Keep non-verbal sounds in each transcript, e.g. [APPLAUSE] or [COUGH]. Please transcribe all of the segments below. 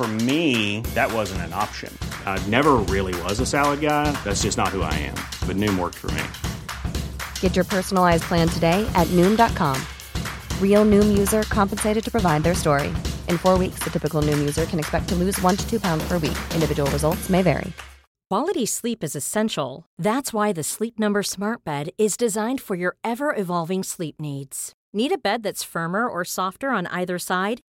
For me, that wasn't an option. I never really was a salad guy. That's just not who I am. But Noom worked for me. Get your personalized plan today at Noom.com. Real Noom user compensated to provide their story. In four weeks, the typical Noom user can expect to lose one to two pounds per week. Individual results may vary. Quality sleep is essential. That's why the Sleep Number Smart Bed is designed for your ever evolving sleep needs. Need a bed that's firmer or softer on either side?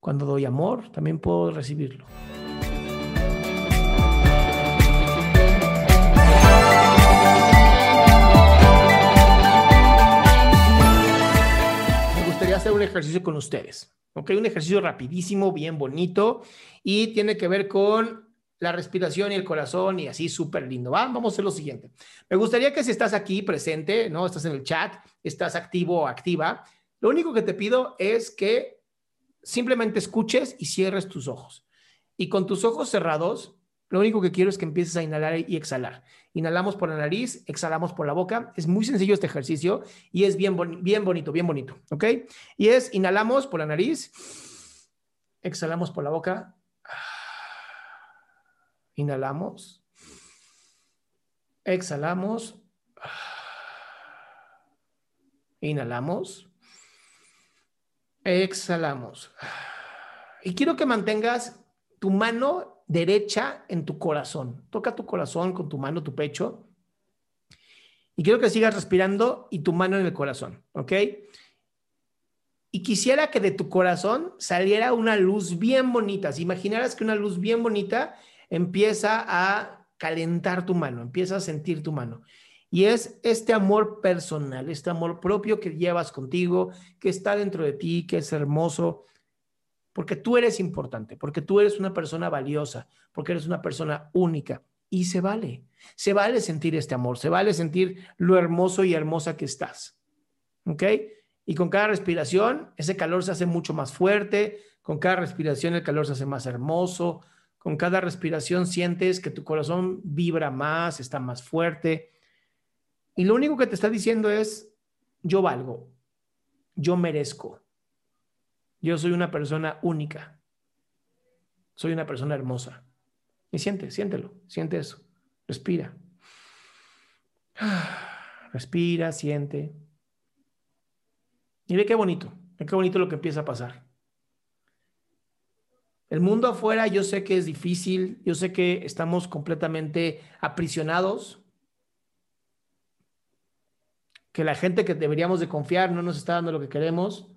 Cuando doy amor, también puedo recibirlo. Me gustaría hacer un ejercicio con ustedes. ¿ok? Un ejercicio rapidísimo, bien bonito y tiene que ver con la respiración y el corazón y así súper lindo. ¿va? Vamos a hacer lo siguiente. Me gustaría que si estás aquí presente, ¿no? Estás en el chat, estás activo o activa, lo único que te pido es que simplemente escuches y cierres tus ojos. Y con tus ojos cerrados, lo único que quiero es que empieces a inhalar y exhalar. Inhalamos por la nariz, exhalamos por la boca. Es muy sencillo este ejercicio y es bien, bien bonito, bien bonito, ¿ok? Y es inhalamos por la nariz, exhalamos por la boca, inhalamos, exhalamos, inhalamos, exhalamos. Y quiero que mantengas tu mano derecha en tu corazón. Toca tu corazón con tu mano, tu pecho. Y quiero que sigas respirando y tu mano en el corazón, ¿ok? Y quisiera que de tu corazón saliera una luz bien bonita. Si imaginaras que una luz bien bonita empieza a calentar tu mano, empieza a sentir tu mano. Y es este amor personal, este amor propio que llevas contigo, que está dentro de ti, que es hermoso, porque tú eres importante, porque tú eres una persona valiosa, porque eres una persona única. Y se vale, se vale sentir este amor, se vale sentir lo hermoso y hermosa que estás. ¿Ok? Y con cada respiración, ese calor se hace mucho más fuerte, con cada respiración el calor se hace más hermoso, con cada respiración sientes que tu corazón vibra más, está más fuerte. Y lo único que te está diciendo es, yo valgo, yo merezco, yo soy una persona única. Soy una persona hermosa. Y siente, siéntelo, siente eso. Respira. [SIGHS] Respira, siente. Y ve qué bonito, ve qué bonito lo que empieza a pasar. El mundo afuera yo sé que es difícil, yo sé que estamos completamente aprisionados, que la gente que deberíamos de confiar no nos está dando lo que queremos,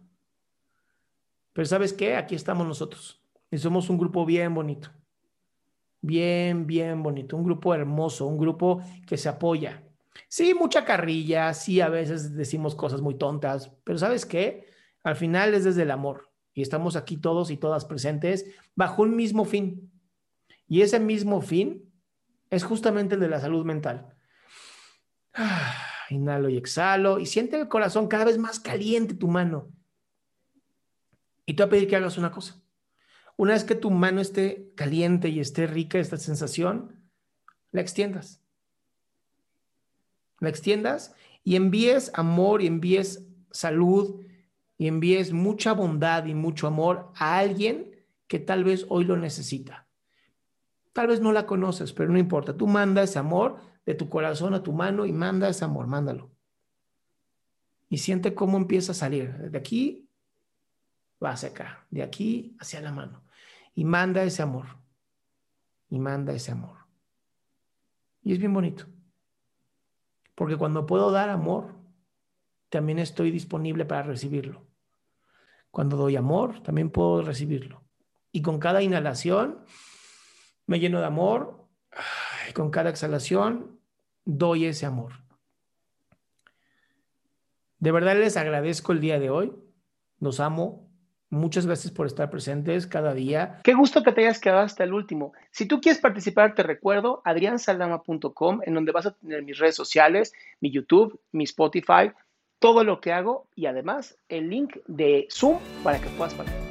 pero ¿sabes qué? Aquí estamos nosotros. Y somos un grupo bien bonito. Bien, bien bonito. Un grupo hermoso, un grupo que se apoya. Sí, mucha carrilla, sí, a veces decimos cosas muy tontas, pero ¿sabes qué? Al final es desde el amor. Y estamos aquí todos y todas presentes bajo un mismo fin. Y ese mismo fin es justamente el de la salud mental. Inhalo y exhalo y siente el corazón cada vez más caliente tu mano y te voy a pedir que hagas una cosa. Una vez que tu mano esté caliente y esté rica esta sensación, la extiendas. La extiendas y envíes amor y envíes salud y envíes mucha bondad y mucho amor a alguien que tal vez hoy lo necesita. Tal vez no la conoces, pero no importa. Tú manda ese amor de tu corazón a tu mano y manda ese amor, mándalo. Y siente cómo empieza a salir. De aquí va hacia acá, de aquí hacia la mano. Y manda ese amor. Y manda ese amor. Y es bien bonito. Porque cuando puedo dar amor, también estoy disponible para recibirlo. Cuando doy amor, también puedo recibirlo. Y con cada inhalación me lleno de amor. Y con cada exhalación doy ese amor. De verdad les agradezco el día de hoy. Los amo. Muchas gracias por estar presentes cada día. Qué gusto que te hayas quedado hasta el último. Si tú quieres participar, te recuerdo adriansaldama.com, en donde vas a tener mis redes sociales, mi YouTube, mi Spotify, todo lo que hago y además el link de Zoom para que puedas participar.